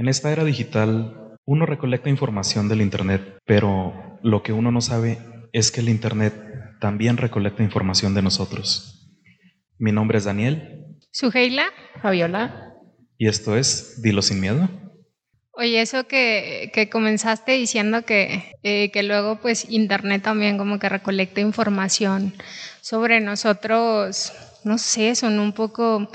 En esta era digital, uno recolecta información del Internet, pero lo que uno no sabe es que el Internet también recolecta información de nosotros. Mi nombre es Daniel. Suheila. Fabiola. Y esto es Dilo sin miedo. Oye, eso que, que comenzaste diciendo que, eh, que luego pues Internet también como que recolecta información sobre nosotros, no sé, son un poco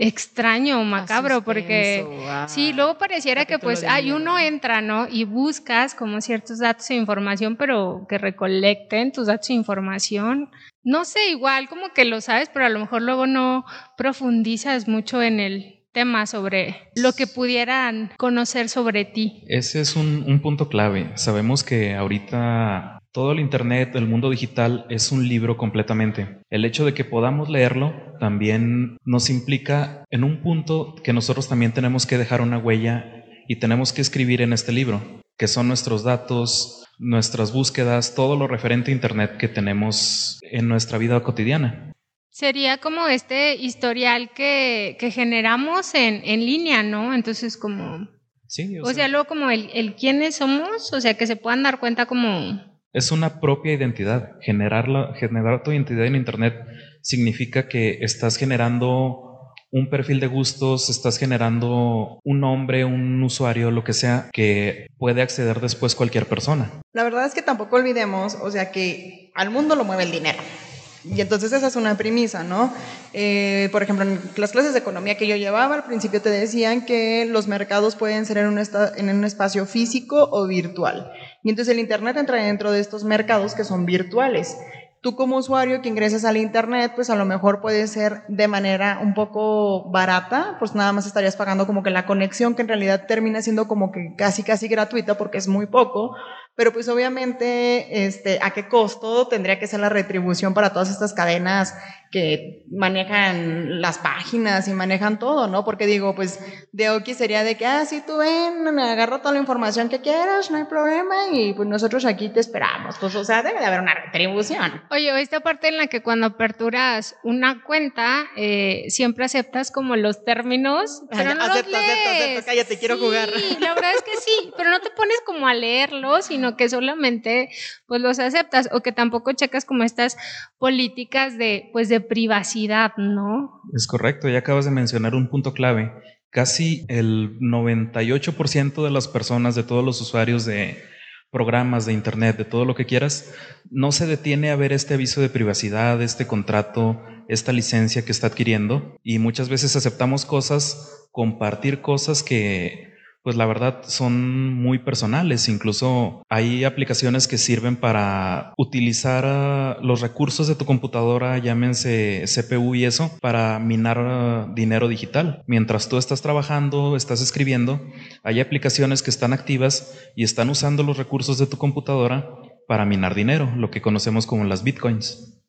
extraño o macabro porque ah, sí, luego pareciera que pues hay uno entra, ¿no? Y buscas como ciertos datos de información, pero que recolecten tus datos de información. No sé, igual como que lo sabes, pero a lo mejor luego no profundizas mucho en el tema sobre lo que pudieran conocer sobre ti. Ese es un, un punto clave. Sabemos que ahorita todo el Internet, el mundo digital, es un libro completamente. El hecho de que podamos leerlo también nos implica en un punto que nosotros también tenemos que dejar una huella y tenemos que escribir en este libro, que son nuestros datos, nuestras búsquedas, todo lo referente a Internet que tenemos en nuestra vida cotidiana. Sería como este historial que, que generamos en, en, línea, ¿no? Entonces como... Sí, o, o sea, sea, luego como el, el quiénes somos, o sea, que se puedan dar cuenta como es una propia identidad. Generarla, generar tu identidad en Internet significa que estás generando un perfil de gustos, estás generando un nombre, un usuario, lo que sea, que puede acceder después cualquier persona. La verdad es que tampoco olvidemos, o sea, que al mundo lo mueve el dinero. Y entonces esa es una premisa, ¿no? Eh, por ejemplo, en las clases de economía que yo llevaba, al principio te decían que los mercados pueden ser en un, en un espacio físico o virtual. Y entonces el Internet entra dentro de estos mercados que son virtuales. Tú como usuario que ingresas al Internet, pues a lo mejor puede ser de manera un poco barata, pues nada más estarías pagando como que la conexión, que en realidad termina siendo como que casi, casi gratuita porque es muy poco, pero pues obviamente, este, ¿a qué costo tendría que ser la retribución para todas estas cadenas que manejan las páginas y manejan todo, ¿no? Porque digo, pues de Oki sería de que, ah, sí, tú ven, me agarro toda la información que quieras, no hay problema, y pues nosotros aquí te esperamos. Pues, o sea, debe de haber una retribución. Oye, esta parte en la que cuando aperturas una cuenta, eh, siempre aceptas como los términos, pero no acepto, los lees. acepto, acepto, cállate, quiero sí, jugar. la verdad es que sí, pero no te pones como a leerlos, sino que solamente pues los aceptas, o que tampoco checas como estas políticas de, pues, de privacidad, ¿no? Es correcto, ya acabas de mencionar un punto clave. Casi el 98% de las personas, de todos los usuarios de programas de Internet, de todo lo que quieras, no se detiene a ver este aviso de privacidad, este contrato, esta licencia que está adquiriendo y muchas veces aceptamos cosas, compartir cosas que pues la verdad son muy personales. Incluso hay aplicaciones que sirven para utilizar uh, los recursos de tu computadora, llámense CPU y eso, para minar uh, dinero digital. Mientras tú estás trabajando, estás escribiendo, hay aplicaciones que están activas y están usando los recursos de tu computadora para minar dinero, lo que conocemos como las bitcoins.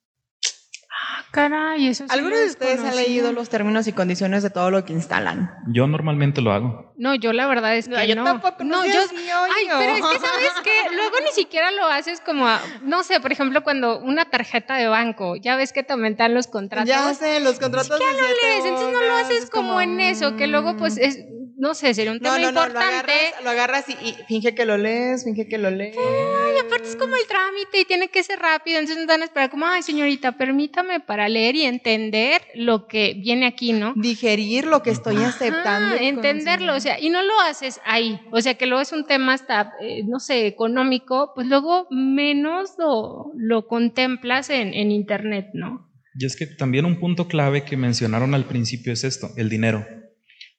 Caray, eso sí ¿Alguno de ustedes ha leído los términos y condiciones de todo lo que instalan? Yo normalmente lo hago. No, yo la verdad es que No, yo no. tampoco, no No, yo. Ay, pero es que sabes que luego ni siquiera lo haces como, a- no sé, por ejemplo, cuando una tarjeta de banco, ya ves que también te dan los contratos. Ya sé, los contratos ¿Qué siete lees? Entonces no lo haces es como, en eso, que luego pues mm. es, no sé, sería un tema no, no, lo importante. agarras, lo agarras y, y finge que lo lees, finge que lo lees. Ay, aparte es como el trámite y tiene que ser rápido, entonces nos van a esperar como, ay señorita, permítame para leer y entender lo que viene aquí, ¿no? Digerir lo que estoy aceptando. Ajá, entenderlo, o sea, y no lo haces ahí, o sea, que luego es un tema hasta, eh, no sé, económico, pues luego menos lo, lo contemplas en, en internet, ¿no? Y es que también un punto clave que mencionaron al principio es esto, el dinero.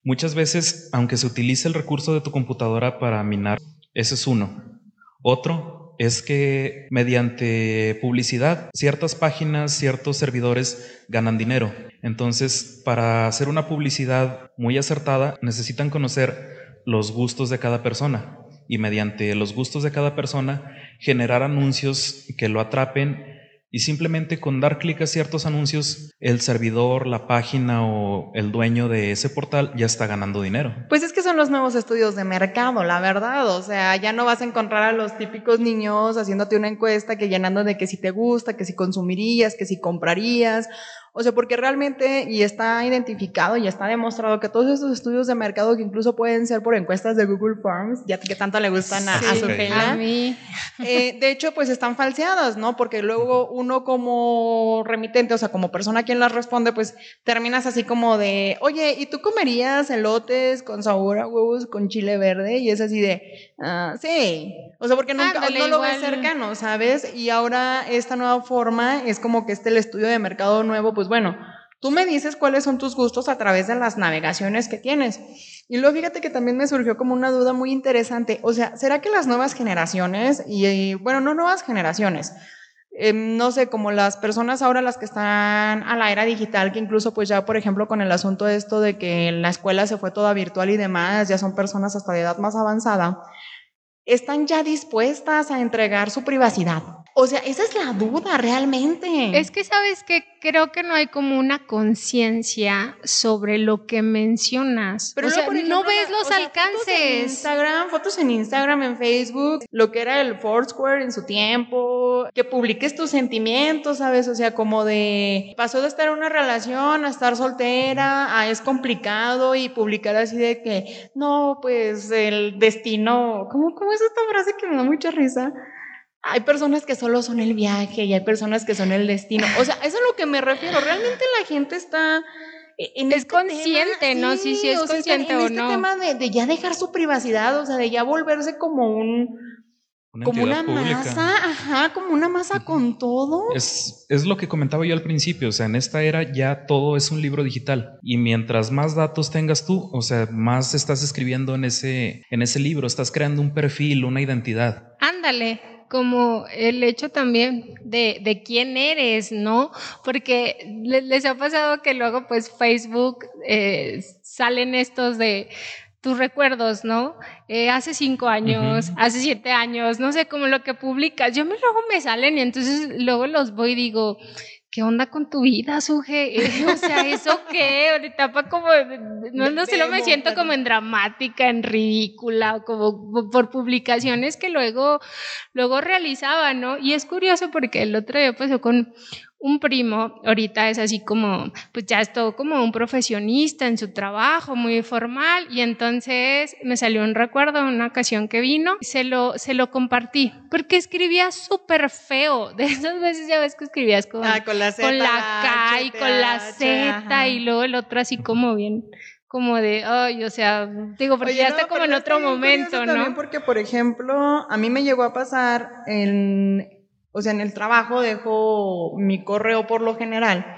Muchas veces, aunque se utilice el recurso de tu computadora para minar, ese es uno. Otro es que mediante publicidad, ciertas páginas, ciertos servidores ganan dinero. Entonces, para hacer una publicidad muy acertada, necesitan conocer los gustos de cada persona y mediante los gustos de cada persona generar anuncios que lo atrapen y simplemente con dar clic a ciertos anuncios, el servidor, la página o el dueño de ese portal ya está ganando dinero. Pues es que son los nuevos estudios de mercado, la verdad. O sea, ya no vas a encontrar a los típicos niños haciéndote una encuesta que llenando de que si te gusta, que si consumirías, que si comprarías. O sea, porque realmente, y está identificado y está demostrado que todos estos estudios de mercado, que incluso pueden ser por encuestas de Google Forms, ya que tanto le gustan a, su a mí. Eh, de hecho, pues están falseadas, ¿no? Porque luego uno como remitente, o sea, como persona quien las responde, pues terminas así como de, oye, ¿y tú comerías elotes con sabor a huevos con chile verde? Y es así de, ah, sí. O sea, porque nunca, no lo ves cercano, ¿sabes? Y ahora esta nueva forma es como que este el estudio de mercado nuevo, pues bueno, tú me dices cuáles son tus gustos a través de las navegaciones que tienes. Y luego fíjate que también me surgió como una duda muy interesante. O sea, ¿será que las nuevas generaciones, y, bueno, no nuevas generaciones, em, no sé, como las personas ahora las que están a la era digital, que incluso pues ya, por ejemplo, con el asunto de esto de que la escuela se fue toda virtual y demás, ya son personas hasta de edad más avanzada, están ya dispuestas a entregar su privacidad. O sea, esa es la duda realmente. Es que sabes que creo que no hay como una conciencia sobre lo que mencionas. Pero o sea, no ves los alcances. Fotos en Instagram, fotos en Instagram, en Facebook, lo que era el Foursquare en su tiempo, que publiques tus sentimientos, ¿sabes? O sea, como de pasó de estar en una relación a estar soltera, a es complicado y publicar así de que no, pues el destino, ¿cómo, cómo es esta frase que me da mucha risa? hay personas que solo son el viaje y hay personas que son el destino. O sea, eso es a lo que me refiero. Realmente la gente está en es este consciente, ¿no? Sí, sí, es consciente o, en este tema de, ya dejar su privacidad, o sea, de ya volverse como un como una masa, ajá, como una masa con todo. Es, es lo que comentaba yo al principio, o sea, en esta era ya todo es un libro digital y mientras más datos tengas tú, o sea, más estás escribiendo en ese, en ese libro, estás creando un perfil, una identidad. Ándale, como el hecho también de, de quién eres, ¿no? Porque les, ha pasado que luego pues Facebook eh, salen estos de tus recuerdos, ¿no? Eh, hace cinco años, hace siete años, no sé, como lo que publicas. Yo me luego me salen y entonces luego los voy y digo, ¿qué onda con tu vida, Suje? o sea, ¿eso qué? Ahorita como, no, no sé, lo me siento como en dramática, en ridícula, como por publicaciones que luego, luego realizaba, ¿no? Y es curioso porque el otro día pasó con un primo ahorita es así como, pues ya es todo como un profesionista en su trabajo, muy formal, y entonces me salió un recuerdo de una ocasión que vino, se lo, se lo compartí, porque escribía súper feo, de esas veces ya ves que escribías con, ah, con la, con la K y con la Z, y luego el otro así como bien como de, ay, o sea, digo, porque ya está como en otro momento, ¿no? También porque, por ejemplo, a mí me llegó a pasar en, o sea, en el trabajo dejo mi correo por lo general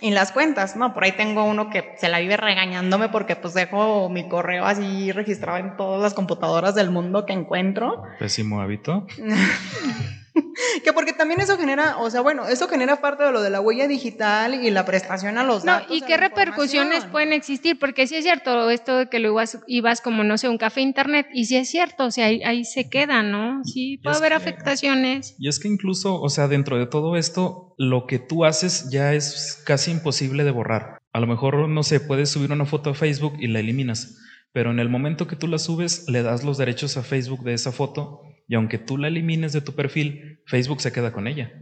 en las cuentas, ¿no? Por ahí tengo uno que se la vive regañándome porque pues dejo mi correo así registrado en todas las computadoras del mundo que encuentro. Pésimo hábito. que porque también eso genera, o sea, bueno, eso genera parte de lo de la huella digital y la prestación a los datos. No, y qué repercusiones pueden existir, porque sí es cierto esto de que luego ibas, como, no sé, un café internet, y sí es cierto, o sea, ahí, se queda, ¿no? Sí, puede haber afectaciones. Y es que incluso, o sea, dentro de todo esto, lo que tú haces ya es casi imposible de borrar. A lo mejor, no sé, puedes subir una foto a Facebook y la eliminas, pero en el momento que tú la subes, le das los derechos a Facebook de esa foto y aunque tú la elimines de tu perfil, Facebook se queda con ella.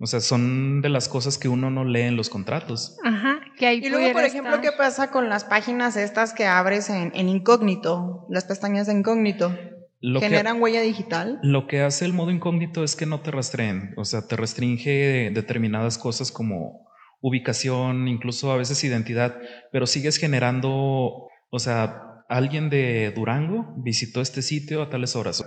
O sea, son de las cosas que uno no lee en los contratos. Ajá, que hay Y luego, por ejemplo, ¿qué pasa con las páginas estas que abres en, incógnito? Las pestañas de incógnito. ¿Generan huella digital? Lo que hace el modo incógnito es que no te rastreen. O sea, te restringe determinadas cosas como ubicación, incluso a veces identidad, pero sigues generando, o sea, alguien de Durango visitó este sitio a tales horas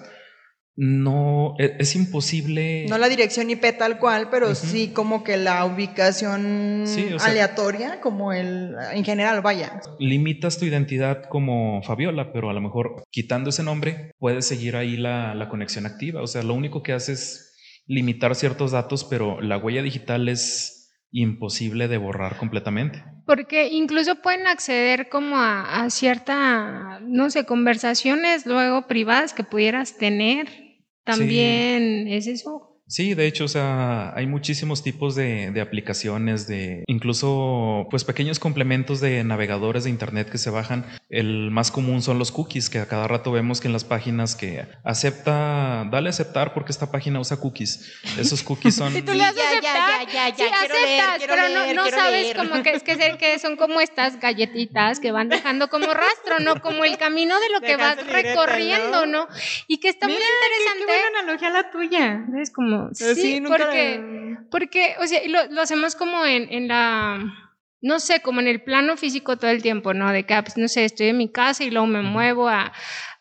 no, e, es, imposible. No la dirección IP tal cual, pero sí como que la ubicación aleatoria, como el, en general, vaya. Limitas tu identidad como Fabiola, pero a lo mejor quitando ese nombre puedes seguir ahí la, la conexión activa. O sea, lo único que hace es limitar ciertos datos, pero la huella digital es imposible de borrar completamente. Porque incluso pueden acceder como a, a cierta, no sé, conversaciones luego privadas que pudieras tener también es eso. Sí, de hecho, o sea, hay muchísimos tipos de, aplicaciones, de incluso pues pequeños complementos de navegadores de internet que se bajan. El más común son los cookies, que a cada rato vemos que en las páginas que acepta, dale a aceptar porque esta página usa cookies. Esos cookies son. Si tú le das aceptar, ya, ya, ya, sí, aceptas, pero no, no sabes como que es que, que son como estas galletitas que van dejando como rastro, ¿no? Como el camino de lo que vas recorriendo, ¿no? Y que está muy interesante. Qué, buena analogía la tuya. Es como sí, porque, porque, o sea, lo, lo hacemos como en, en la no sé, como en el plano físico todo el tiempo, ¿no? De que, ah, pues, no sé, estoy en mi casa y luego me muevo a,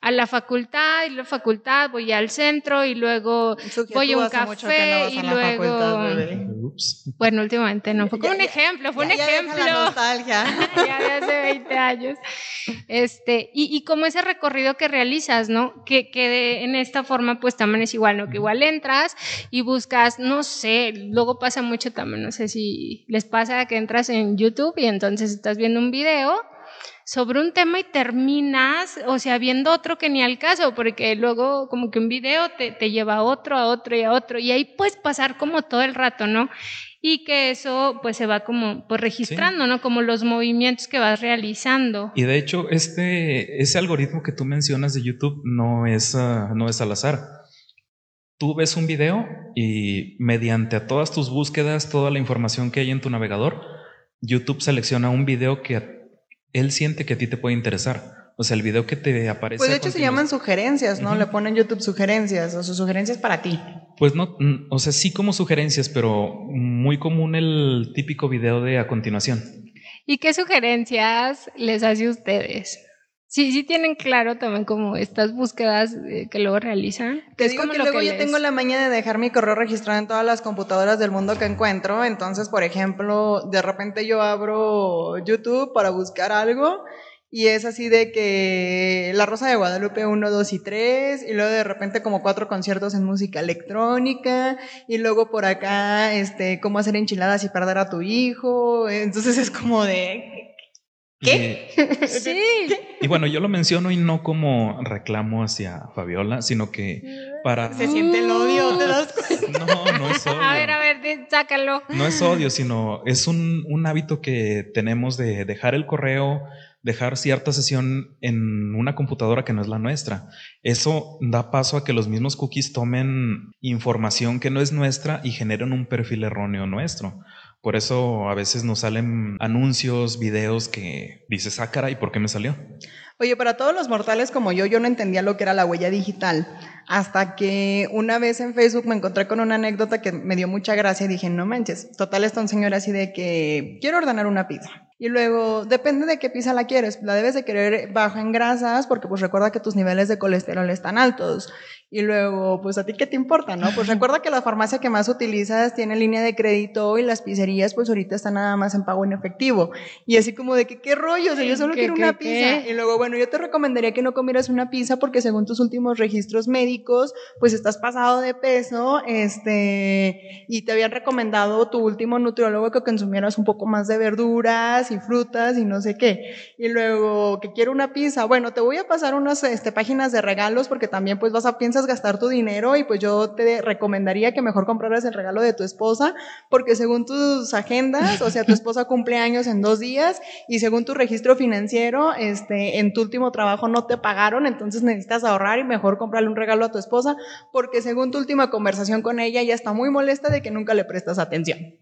a la facultad y la facultad voy al centro y luego voy a un café y luego bueno últimamente no fue como un ejemplo fue un ejemplo. nostalgia. ya de hace 20 años. Este y, y, como ese recorrido que realizas no que, que en esta forma pues también es igual no que igual entras y buscas no sé luego pasa mucho también no sé si les pasa que entras en YouTube y entonces estás viendo un video sobre un tema y terminas, o sea, viendo otro que ni al caso, porque luego como que un video te, te lleva a otro, a otro y a otro, y ahí puedes pasar como todo el rato, ¿no? y que eso pues se va como pues registrando, ¿no? Como los movimientos que vas realizando. Y de hecho, este, ese algoritmo que tú mencionas de YouTube no es, ah, no es al azar. Tú ves un video y mediante todas tus búsquedas, toda la información que hay en tu navegador, YouTube selecciona un video que él siente que a ti te puede interesar. O sea, el video que te aparece. Pues de hecho se llaman sugerencias, ¿no? Le ponen YouTube sugerencias o sus sugerencias para ti. Pues no, o sea, sí como sugerencias, pero muy común el típico video de a continuación. ¿Y qué sugerencias les hace a ustedes? Sí, sí tienen claro también como estas búsquedas eh, que luego realizan. Te digo que luego yo tengo la maña de dejar mi correo registrado en todas las computadoras del mundo que encuentro. Entonces, por ejemplo, de repente yo abro YouTube para buscar algo y es así de que La Rosa de Guadalupe 1, 2 y 3, y luego de repente como cuatro conciertos en música electrónica, y luego por acá, este, cómo hacer enchiladas y perder a tu hijo. Entonces es como de, ¿Qué? sí. Y bueno, yo lo menciono y no como reclamo hacia Fabiola, sino que para... Se siente el odio, ¿te das cuenta? No, no es odio. A ver, a ver, sácalo. No es odio, sino es un, un hábito que tenemos de dejar el correo, dejar cierta sesión en una computadora que no es la nuestra. Eso da paso a que los mismos cookies tomen información que no es nuestra y generen un perfil erróneo nuestro. Por eso a veces nos salen anuncios, videos que dices, ah, caray, ¿por qué me salió? Oye, para todos los mortales como yo, yo no entendía lo que era la huella digital. Hasta que una vez en Facebook me encontré con una anécdota que me dio mucha gracia y dije, no manches, total está un señor así de que quiero ordenar una pizza. Y luego, depende de qué pizza la quieres. La debes de querer baja en grasas porque pues recuerda que tus niveles de colesterol están altos. Y luego, pues a ti qué te importa, ¿no? Pues recuerda que la farmacia que más utilizas tiene línea de crédito y las pizzerías pues ahorita están nada más en pago en efectivo. Y así como de que qué rollo, o sea, yo solo quiero una pizza. Y luego, bueno, yo te recomendaría que no comieras una pizza porque según tus últimos registros médicos, pues estás pasado de peso, este, y te habían recomendado tu último nutriólogo que consumieras un poco más de verduras y frutas y no sé qué. Y luego, que quiero una pizza, bueno, te voy a pasar unas este, páginas de regalos porque también pues vas a pensar gastar tu dinero y pues yo te recomendaría que mejor compraras el regalo de tu esposa porque según tus agendas, o sea, tu esposa cumple años en dos días y según tu registro financiero, este, en tu último trabajo no te pagaron, entonces necesitas ahorrar y mejor comprarle un regalo a tu esposa porque según tu última conversación con ella ya está muy molesta de que nunca le prestas atención.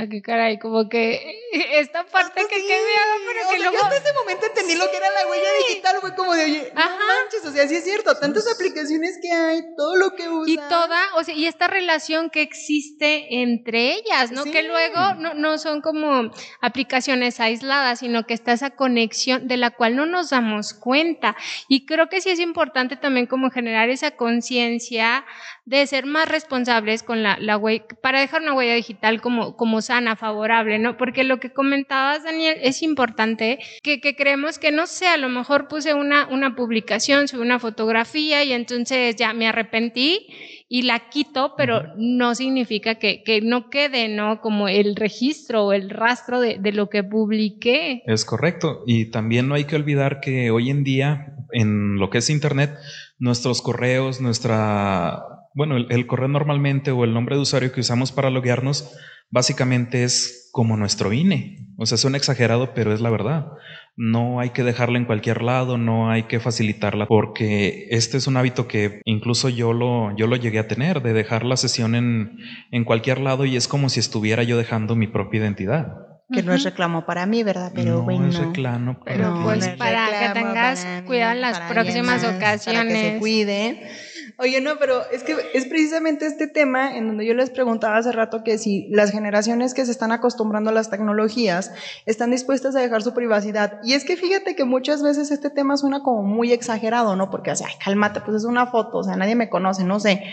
¿A qué caray? Como que esta parte que, que me hago, pero que luego... Yo hasta ese momento entendí lo que era la huella digital, fue como de, oye, no manches, o sea, sí es cierto, tantas aplicaciones que hay, todo lo que usan. Y toda, o sea, y esta relación que existe entre ellas, ¿no? Que luego no, no son como aplicaciones aisladas, sino que está esa conexión de la cual no nos damos cuenta. Y creo que sí es importante también como generar esa conciencia de ser más responsables con la, la huella, para dejar una huella digital como, como sana, favorable, ¿no? Porque lo que comentabas, Daniel, es importante que, que creemos que, no sé, a lo mejor puse una, una publicación, subí una fotografía y entonces ya me arrepentí y la quito, pero no significa que, que, no quede, ¿no? Como el registro o el rastro de, de, lo que publiqué. Es correcto. Y también no hay que olvidar que hoy en día, en lo que es Internet, nuestros correos, nuestra bueno, el, correo normalmente o el nombre de usuario que usamos para loguearnos básicamente es como nuestro INE. O sea, suena exagerado, pero es la verdad. No hay que dejarla en cualquier lado, no hay que facilitarla, porque este es un hábito que incluso yo lo, yo lo llegué a tener, de dejar la sesión en, en cualquier lado y es como si estuviera yo dejando mi propia identidad. Que no es reclamo para mí, ¿verdad? Pero no bueno. Es reclamo para Pero pues para que tengas cuidado en las próximas ocasiones. Para que se cuide. Oye, no, pero es que es precisamente este tema en donde yo les preguntaba hace rato que si las generaciones que se están acostumbrando a las tecnologías están dispuestas a dejar su privacidad. Y es que fíjate que muchas veces este tema suena como muy exagerado, ¿no? Porque, o sea, cálmate, pues es una foto, o sea, nadie me conoce, no sé.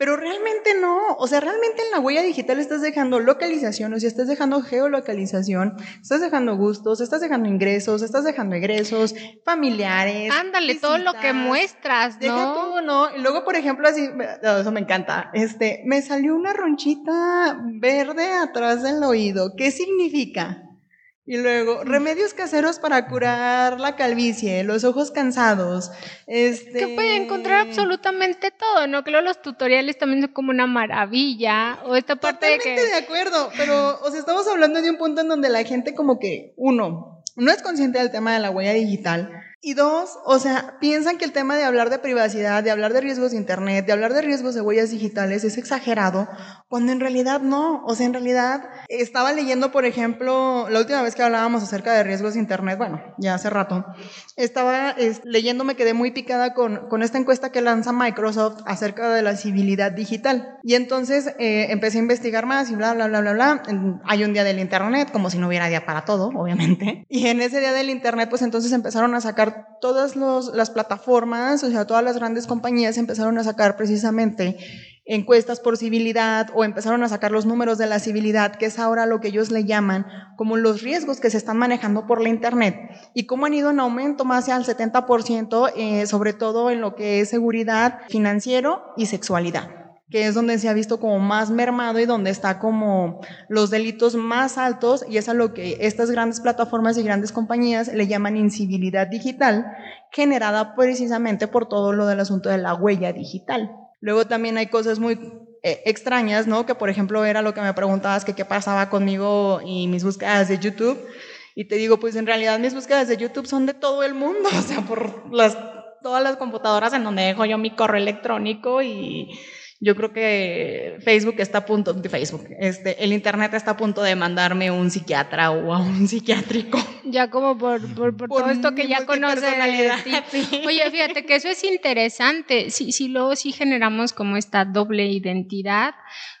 Pero realmente no, o sea, realmente en la huella digital estás dejando localización, o sea, estás dejando geolocalización, estás dejando gustos, estás dejando ingresos, estás dejando egresos, familiares. Ándale, todo lo que muestras, ¿no? Deja todo, ¿no? Y luego, por ejemplo, así, eso me encanta, este, me salió una ronchita verde atrás del oído, ¿qué significa? Y luego, remedios caseros para curar la calvicie, los ojos cansados. Este... Que puede encontrar absolutamente todo, ¿no? Creo los tutoriales también son como una maravilla. O esta parte de que... de acuerdo, pero, o sea, estamos hablando de un punto en donde la gente como que, uno, no es consciente del tema de la huella digital. Y dos, o sea, piensan que el tema de hablar de privacidad, de hablar de riesgos de Internet, de hablar de riesgos de huellas digitales es exagerado, cuando en realidad no. O sea, en realidad estaba leyendo, por ejemplo, la última vez que hablábamos acerca de riesgos de Internet, bueno, ya hace rato, estaba leyendo, me quedé muy picada con, con, esta encuesta que lanza Microsoft acerca de la civilidad digital. Y entonces eh, empecé a investigar más y bla, bla, bla, bla, bla. Hay un día del Internet, como si no hubiera día para todo, obviamente. Y en ese día del Internet, pues entonces empezaron a sacar todas las plataformas, o sea, todas las grandes compañías empezaron a sacar precisamente encuestas por civilidad o empezaron a sacar los números de la civilidad, que es ahora lo que ellos le llaman como los riesgos que se están manejando por la Internet y cómo han ido en aumento más del 70%, eh, sobre todo en lo que es seguridad financiero y sexualidad que es donde se ha visto como más mermado y donde está como los delitos más altos y es a lo que estas grandes plataformas y grandes compañías le llaman incivilidad digital, generada precisamente por todo lo del asunto de la huella digital. Luego también hay cosas muy eh, extrañas, ¿no? Que por ejemplo era lo que me preguntabas que qué pasaba conmigo y mis búsquedas de YouTube. Y te digo, pues en realidad mis búsquedas de YouTube son de todo el mundo, o sea, por las, todas las computadoras en donde dejo yo mi correo electrónico y yo creo que Facebook está a punto, de Facebook, este, el Internet está a punto de mandarme un psiquiatra o a un psiquiátrico. Ya como por, por, todo esto que ya conoce. Oye, fíjate que eso es interesante. Si, si luego sí generamos como esta doble identidad,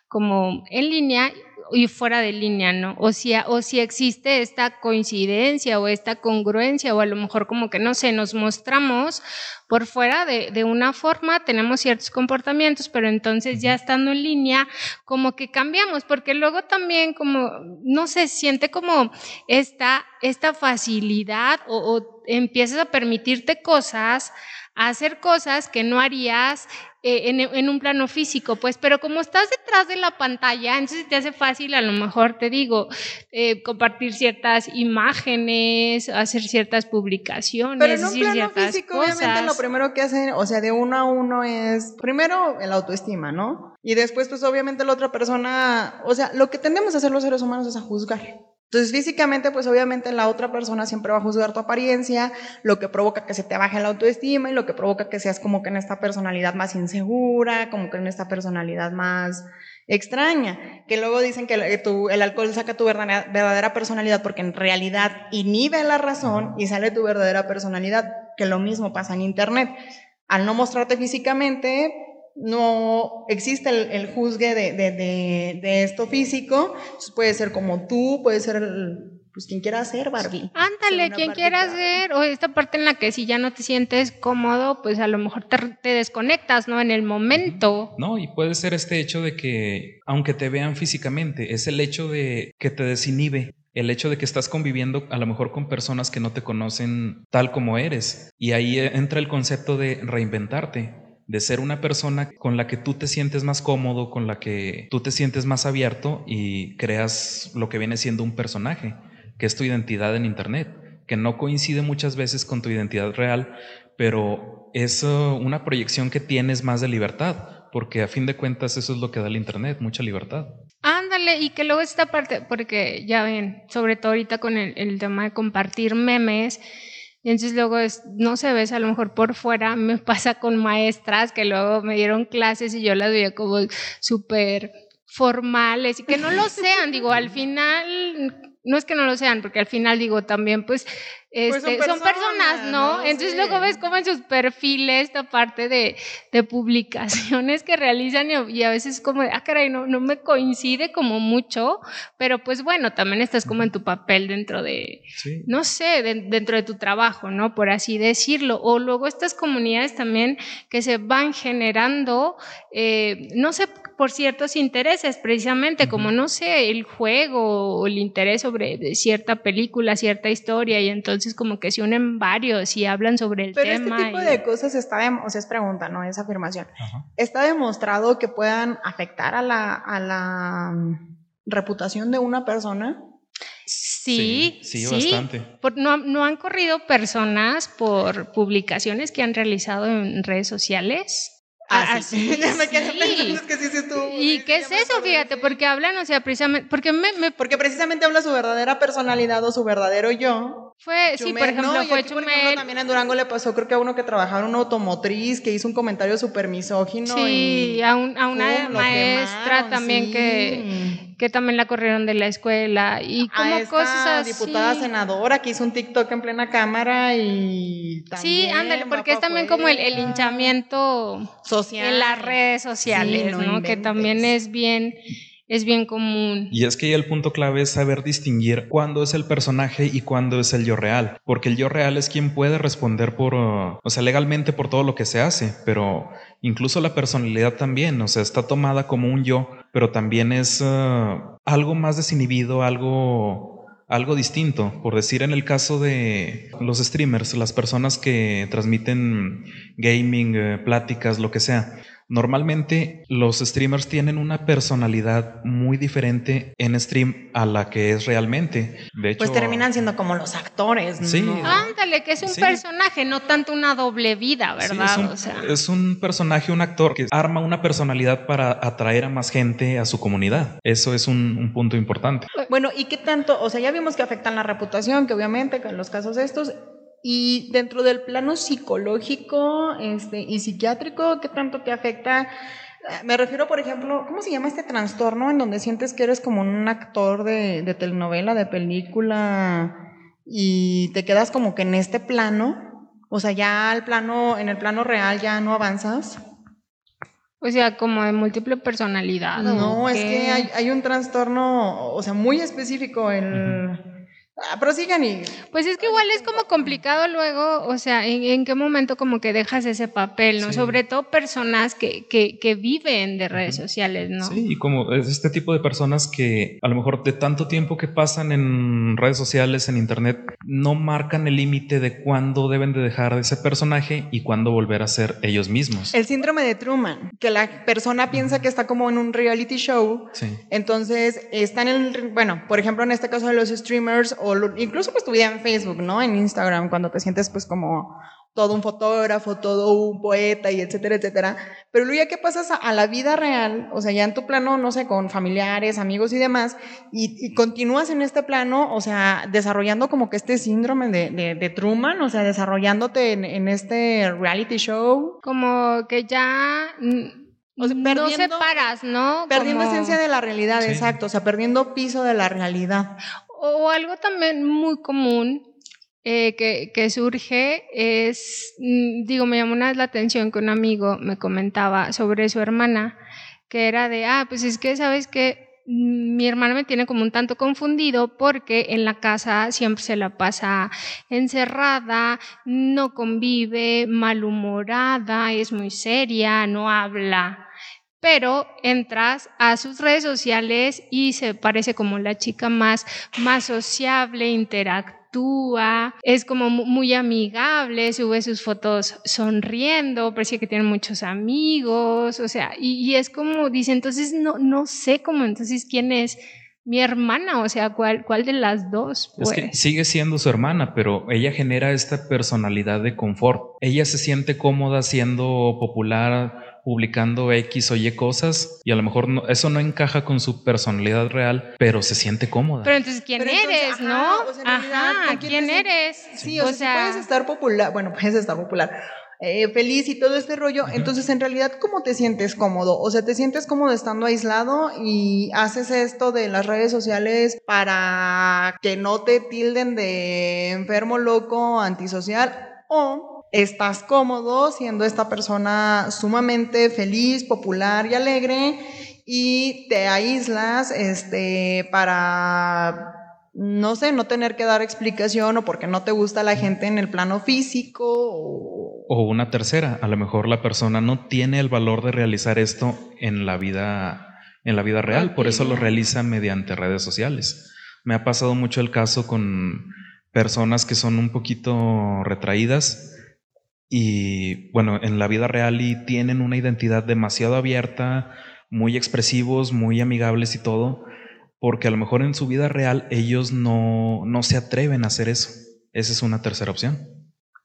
como en línea y fuera de línea, ¿no? O si, o si existe esta coincidencia o esta congruencia o a lo mejor como que, no sé, nos mostramos por fuera de, de, una forma, tenemos ciertos comportamientos, pero entonces ya estando en línea, como que cambiamos, porque luego también como, no se siente como esta, esta facilidad o, o empiezas a permitirte cosas, a hacer cosas que no harías eh, en, un plano físico, pues, pero como estás detrás de la pantalla, entonces te hace fácil, a lo mejor te digo, eh, compartir ciertas imágenes, hacer ciertas publicaciones. Pero en un plano físico, obviamente, lo primero que hacen, o sea, de uno a uno es, primero, el autoestima, ¿no? Y después, pues, obviamente, la otra persona, o sea, lo que tendemos a hacer los seres humanos es a juzgar. Entonces, físicamente, pues obviamente la otra persona siempre va a juzgar tu apariencia, lo que provoca que se te baje la autoestima y lo que provoca que seas como que en esta personalidad más insegura, como que en esta personalidad más extraña, que luego dicen que el alcohol saca tu verdadera personalidad porque en realidad inhibe la razón y sale tu verdadera personalidad, que lo mismo pasa en Internet. Al no mostrarte físicamente, no existe el, juzgue de, esto físico, puede ser como tú, puede ser pues quien quiera ser Barbie. Ándale, quien quiera ser, o esta parte en la que si ya no te sientes cómodo, pues a lo mejor te, te, desconectas, ¿no? En el momento. No, y puede ser este hecho de que, aunque te vean físicamente, es el hecho de que te desinhibe. El hecho de que estás conviviendo a lo mejor con personas que no te conocen tal como eres. Y ahí entra el concepto de reinventarte de ser una persona con la que tú te sientes más cómodo, con la que tú te sientes más abierto y creas lo que viene siendo un personaje, que es tu identidad en Internet, que no coincide muchas veces con tu identidad real, pero es uh, una proyección que tienes más de libertad, porque a fin de cuentas eso es lo que da el Internet, mucha libertad. Ándale, y que luego esta parte, porque ya ven, sobre todo ahorita con el, el tema de compartir memes, entonces luego es, no se ves a lo mejor por fuera, me pasa con maestras que luego me dieron clases y yo las veía como súper formales y que no lo sean, digo, al final no es que no lo sean, porque al final digo también, pues, pues este, son, personas, ¿no? Entonces luego ves como en sus perfiles esta parte de, de publicaciones que realizan y, a veces como, ah, caray, no, no me coincide como mucho, pero pues bueno, también estás como en tu papel dentro de, no sé, dentro de tu trabajo, ¿no? Por así decirlo. O luego estas comunidades también que se van generando, eh, no sé, por ciertos intereses, precisamente, como no sé, el juego o el interés sobre cierta película, cierta historia, y entonces como que se unen varios y hablan sobre el tema. Pero este tipo de cosas está, o sea, es pregunta, no es afirmación. Está demostrado que puedan afectar a la, a la mm, reputación de una persona. Sí, sí, bastante. no, no, han corrido personas por publicaciones que han realizado en redes sociales Así. Ah, me quedé pensando que sí, sí ¿Y qué es eso? Fíjate, porque hablan, o sea, precisamente, porque me, Porque precisamente habla su verdadera personalidad o su verdadero yo. Fue, sí, por ejemplo, fue Chumel. Por ejemplo, también en Durango le pasó, creo que a uno que trabajaba en una automotriz, que hizo un comentario súper misógino. Sí, y, a, a una maestra también que que también la corrieron de la escuela y como cosas así. diputada senadora que hizo un TikTok en plena cámara y Sí, ándale, porque es también como el, el, hinchamiento social en las redes sociales, ¿no? Que también es bien es bien común. Y es que el punto clave es saber distinguir cuándo es el personaje y cuándo es el yo real, porque el yo real es quien puede responder por, uh, o sea, legalmente por todo lo que se hace, pero incluso la personalidad también, o sea, está tomada como un yo, pero también es uh, algo más desinhibido, algo algo distinto. Por decir en el caso de los streamers, las personas que transmiten gaming, eh, pláticas, lo que sea. Normalmente los streamers tienen una personalidad muy diferente en stream a la que es realmente. De pues terminan siendo como los actores, ¿no? Sí. Ándale, que es un personaje, no tanto una doble vida, ¿verdad? es, un, personaje, un actor que arma una personalidad para atraer a más gente a su comunidad. Eso es un, un punto importante. Bueno, ¿y qué tanto? O sea, ya vimos que afectan la reputación, que obviamente en los casos estos y dentro del plano psicológico este, y psiquiátrico, ¿qué tanto te afecta? Me refiero, por ejemplo, ¿cómo se llama este trastorno en donde sientes que eres como un actor de, de telenovela, de película y te quedas como que en este plano? O sea, ya al plano, en el plano real ya no avanzas. O sea, como de múltiple personalidad. No, es que hay, hay, un trastorno, o sea, muy específico. El, Ah, prosigan y... Pues es que igual es como complicado luego, o sea, en, qué momento como que dejas ese papel, ¿no? Sobre todo personas que, que, que, viven de redes sociales, ¿no? Sí, y como es este tipo de personas que a lo mejor de tanto tiempo que pasan en redes sociales, en internet, no marcan el límite de cuándo deben de dejar ese personaje y cuándo volver a ser ellos mismos. El síndrome de Truman, que la persona piensa que está como en un reality show, sí. entonces está en el, bueno, por ejemplo en este caso de los streamers o incluso pues tu vida en Facebook, ¿no? En Instagram, cuando te sientes pues como todo un fotógrafo, todo un poeta y etcétera, etcétera. Pero luego ya que pasas a, la vida real, o sea, ya en tu plano, no sé, con familiares, amigos y demás, y, continúas en este plano, o sea, desarrollando como que este síndrome de, de, Truman, o sea, desarrollándote en, este reality show. Como que ya... O sea, no separas, ¿no? Perdiendo esencia de la realidad, exacto. O sea, perdiendo piso de la realidad. O algo también muy común eh, que, que, surge es, mm, digo, me llamó una vez la atención que un amigo me comentaba sobre su hermana, que era de, ah, pues es que, ¿sabes que mi hermana me tiene como un tanto confundido porque en la casa siempre se la pasa encerrada, no convive, malhumorada, es muy seria, no habla pero entras a sus redes sociales y se parece como la chica más, más sociable, interactúa, es como muy amigable, sube sus fotos sonriendo, parece que tiene muchos amigos, o sea, y, es como dice, entonces no, no sé cómo, entonces quién es mi hermana, o sea, ¿cuál, cuál de las dos? Es que pues? sigue siendo su hermana, pero ella genera esta personalidad de confort. Ella se siente cómoda siendo popular, publicando X o Y cosas y a lo mejor eso no encaja con su personalidad real, pero se siente cómoda. Pero entonces, ¿quién eres, no? ajá, ¿quién eres? Sí, o, sea, puedes estar popular, bueno, puedes estar popular, eh, feliz y todo este rollo. Entonces, en realidad, ¿cómo te sientes cómodo? O sea, ¿te sientes cómodo estando aislado y haces esto de las redes sociales para que no te tilden de enfermo, loco, antisocial? ¿O estás cómodo siendo esta persona sumamente feliz, popular y alegre y te aíslas este, para no sé, no tener que dar explicación o porque no te gusta la gente en el plano físico o... o... una tercera, a lo mejor la persona no tiene el valor de realizar esto en la vida en la vida real, por eso lo realiza mediante redes sociales. Me ha pasado mucho el caso con personas que son un poquito retraídas y bueno, en la vida real y tienen una identidad demasiado abierta, muy expresivos, muy amigables y todo, porque a lo mejor en su vida real ellos no, no se atreven a hacer eso. Esa es una tercera opción.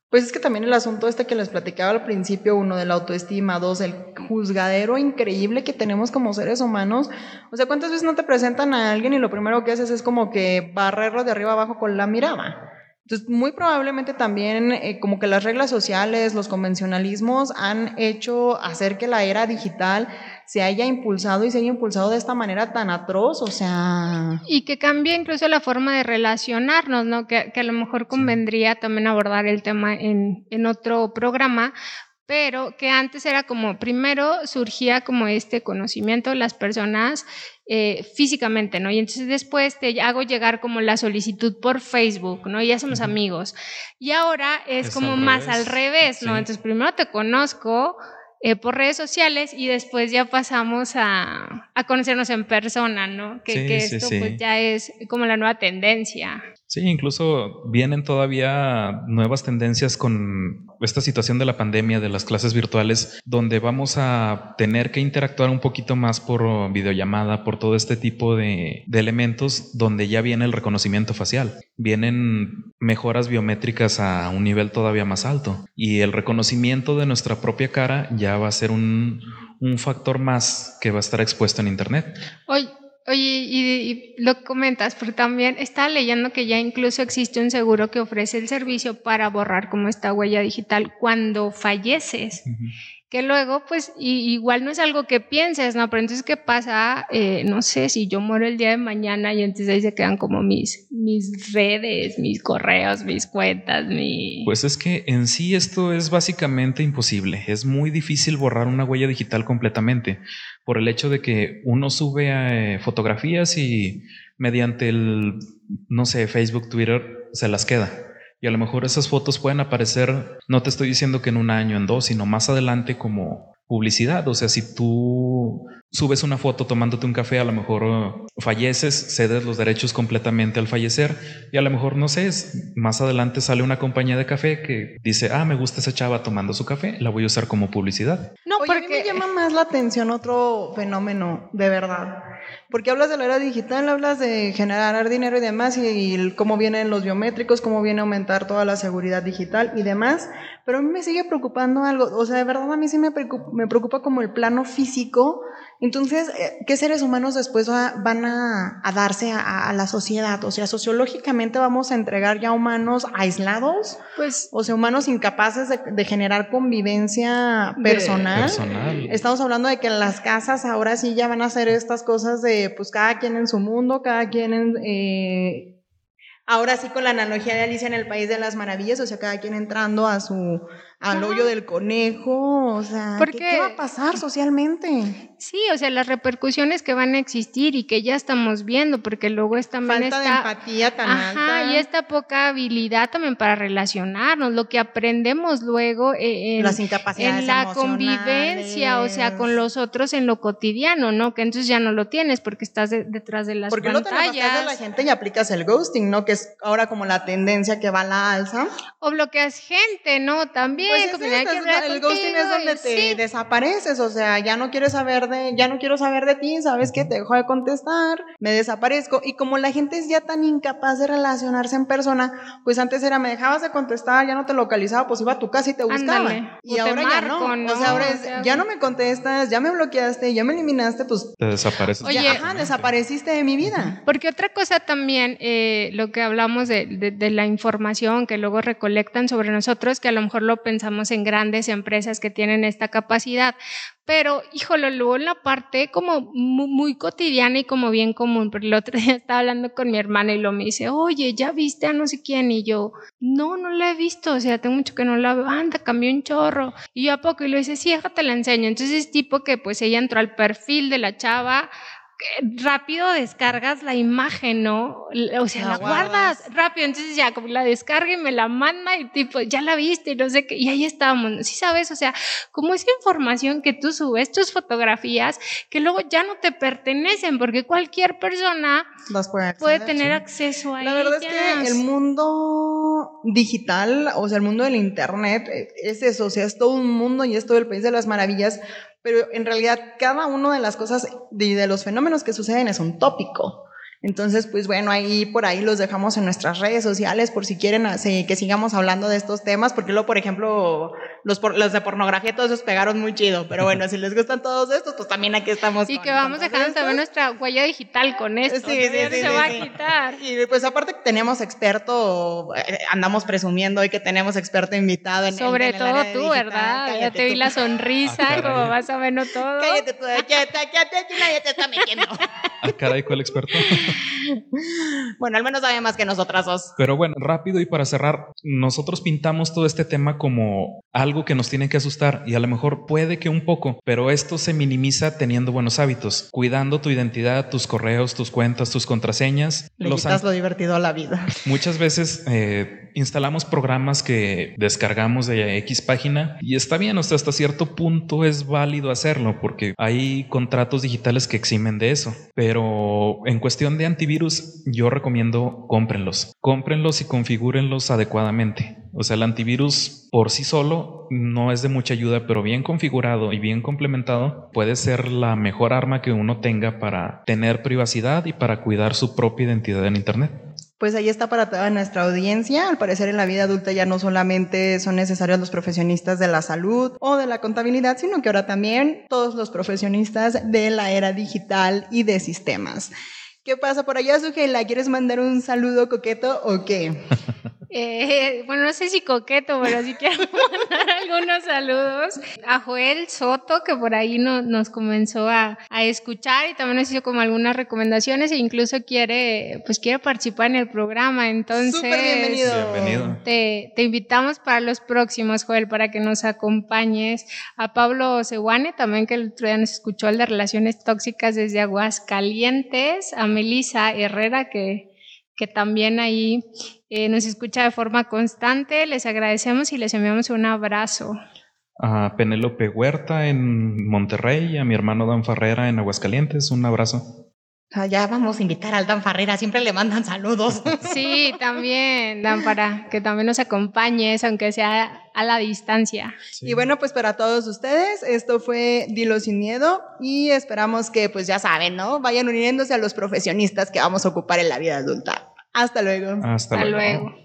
Pues es que también el asunto este que les platicaba al principio, uno de la autoestima, dos, el juzgadero increíble que tenemos como seres humanos. O sea, ¿cuántas veces no te presentan a alguien y lo primero que haces es como que barrerlo de arriba abajo con la mirada? Entonces, muy probablemente también eh, como que las reglas sociales, los convencionalismos han hecho hacer que la era digital se haya impulsado y se haya impulsado de esta manera tan atroz, o sea... Y que cambie incluso la forma de relacionarnos, ¿no? Que, que a lo mejor convendría también abordar el tema en, en otro programa, pero que antes era como, primero surgía como este conocimiento de las personas eh, físicamente, ¿no? Y entonces después te hago llegar como la solicitud por Facebook, ¿no? Y ya somos amigos. Y ahora es, como más al revés, ¿no? Entonces primero te conozco, eh, por redes sociales y después ya pasamos a, conocernos en persona, ¿no? Que, esto pues ya es como la nueva tendencia. Sí, incluso vienen todavía nuevas tendencias con esta situación de la pandemia, de las clases virtuales, donde vamos a tener que interactuar un poquito más por videollamada, por todo este tipo de, elementos, donde ya viene el reconocimiento facial. Vienen mejoras biométricas a un nivel todavía más alto y el reconocimiento de nuestra propia cara ya va a ser un, un factor más que va a estar expuesto en Internet. Oye, y, lo comentas, pero también estaba leyendo que ya incluso existe un seguro que ofrece el servicio para borrar como esta huella digital cuando falleces que luego, pues, igual no es algo que pienses, ¿no? Pero entonces, ¿qué pasa? Eh, no sé, si yo muero el día de mañana y entonces ahí se quedan como mis, mis redes, mis correos, mis cuentas, mi... Pues es que en sí esto es básicamente imposible. Es muy difícil borrar una huella digital completamente por el hecho de que uno sube eh, fotografías y mediante el, no sé, Facebook, Twitter, se las queda. Y a lo mejor esas fotos pueden aparecer, no te estoy diciendo que en un año, en dos, sino más adelante como publicidad. O sea, si tú subes una foto tomándote un café, a lo mejor uh, falleces, cedes los derechos completamente al fallecer y a lo mejor, no sé, más adelante sale una compañía de café que dice, ah, me gusta esa chava tomando su café, la voy a usar como publicidad. No, porque... a mí me llama más la atención otro fenómeno, de verdad. Porque hablas de la era digital, hablas de generar dinero y demás, y, cómo vienen los biométricos, cómo viene a aumentar toda la seguridad digital y demás, pero a mí me sigue preocupando algo, o sea, de verdad a mí sí me preocupa, me preocupa como el plano físico entonces, eh, ¿qué seres humanos después van a, darse a, la sociedad? O sea, sociológicamente vamos a entregar ya humanos aislados, pues, o sea, humanos incapaces de, generar convivencia personal. Estamos hablando de que en las casas ahora sí ya van a hacer estas cosas de, pues, cada quien en su mundo, cada quien en... Eh, ahora sí con la analogía de Alicia en el País de las Maravillas, o sea, cada quien entrando a su al hoyo del conejo, o sea, ¿qué, va a pasar socialmente? Sí, o sea, las repercusiones que van a existir y que ya estamos viendo, porque luego es también Falta de empatía tan ajá, y esta poca habilidad también para relacionarnos, lo que aprendemos luego eh, en, Las incapacidades en la convivencia, o sea, con los otros en lo cotidiano, ¿no? Que entonces ya no lo tienes porque estás detrás de las porque pantallas. Porque no te la gente y aplicas el ghosting, ¿no? Que es ahora como la tendencia que va a la alza. O bloqueas gente, ¿no? También pues el ghosting es donde te desapareces, o sea, ya no quiero saber de, ya no quiero saber de ti, ¿sabes qué? Te dejo de contestar, me desaparezco. Y como la gente es ya tan incapaz de relacionarse en persona, pues antes era, me dejabas de contestar, ya no te localizaba, pues iba a tu casa y te buscaba. Y ahora ya no. O sea, ahora es, ya no me contestas, ya me bloqueaste, ya me eliminaste, pues. Te desapareces. Oye, ajá, desapareciste de mi vida. Porque otra cosa también, eh, lo que hablamos de, de la información que luego recolectan sobre nosotros, que a lo mejor lo pensamos en grandes empresas que tienen esta capacidad, pero híjole, luego en la parte como muy, cotidiana y como bien común, pero el otro día estaba hablando con mi hermana y lo me dice, oye, ¿ya viste a no sé quién? Y yo, no, no la he visto, o sea, tengo mucho que no la veo, anda, cambió un chorro. Y yo a poco y lo dice, sí, déjate la enseño. Entonces, tipo que pues ella entró al perfil de la chava, rápido descargas la imagen, ¿no? O sea, la, guardas. rápido, entonces ya como la descarga y me la manda y tipo, ya la viste y no sé qué, y ahí estábamos, sí sabes, o sea, como esa información que tú subes, tus fotografías, que luego ya no te pertenecen, porque cualquier persona puede, tener acceso a La verdad es que el mundo digital, o sea, el mundo del internet, eh, es eso, o sea, es todo un mundo y es todo el país de las maravillas, pero en realidad cada una de las cosas, de, de los fenómenos que suceden es un tópico. Entonces, pues bueno, ahí por ahí los dejamos en nuestras redes sociales por si quieren que sigamos hablando de estos temas, porque luego, por ejemplo, los, los de pornografía todos esos pegaron muy chido, pero bueno, si les gustan todos estos, pues también aquí estamos. Y que vamos dejando también nuestra huella digital con esto. Sí, sí, sí, se va a quitar. Y pues aparte tenemos experto, eh, andamos presumiendo hoy que tenemos experto invitado en Sobre todo tú, ¿verdad? ya te vi la sonrisa, ah, como vas a verlo todo. Cállate tú, cállate, cállate, nadie te está metiendo. Ah, caray, ¿cuál experto? bueno, al menos sabe más que nosotras dos. Pero bueno, rápido y para cerrar, nosotros pintamos todo este tema como algo que nos tiene que asustar y a lo mejor puede que un poco, pero esto se minimiza teniendo buenos hábitos, cuidando tu identidad, tus correos, tus cuentas, tus contraseñas. Le los lo divertido a la vida. Muchas veces eh, instalamos programas que descargamos de X página y está bien, hasta cierto punto es válido hacerlo porque hay contratos digitales que eximen de eso, pero en cuestión de antivirus yo recomiendo cómprenlos, cómprenlos y configúrenlos adecuadamente. O sea, el antivirus por sí solo no es de mucha ayuda, pero bien configurado y bien complementado puede ser la mejor arma que uno tenga para tener privacidad y para cuidar su propia identidad en Internet. Pues ahí está para toda nuestra audiencia. Al parecer en la vida adulta ya no solamente son necesarios los profesionistas de la salud o de la contabilidad, sino que ahora también todos los profesionistas de la era digital y de sistemas. ¿Qué pasa por allá, Sujela? ¿Quieres mandar un saludo coqueto o qué? Eh, bueno, no sé si coqueto, pero sí quiero mandar algunos saludos a Joel Soto, que por ahí no, nos comenzó a, a, escuchar y también nos hizo como algunas recomendaciones e incluso quiere, pues quiere participar en el programa. Entonces, bienvenido. Te, te, invitamos para los próximos, Joel, para que nos acompañes. A Pablo Seguane, también que el otro día nos escuchó el de relaciones tóxicas desde Aguascalientes. A Melisa Herrera, que que también ahí eh, nos escucha de forma constante. Les agradecemos y les enviamos un abrazo. A Penélope Huerta en Monterrey, a mi hermano Dan Farrera en Aguascalientes, un abrazo. Ya vamos a invitar al Dan Farrera, siempre le mandan saludos. Sí, también, Dan, para que también nos acompañes, aunque sea a la distancia. Y bueno, pues para todos ustedes, esto fue Dilo sin miedo y esperamos que, pues ya saben, ¿no? Vayan uniéndose a los profesionistas que vamos a ocupar en la vida adulta. Hasta luego. Hasta, luego.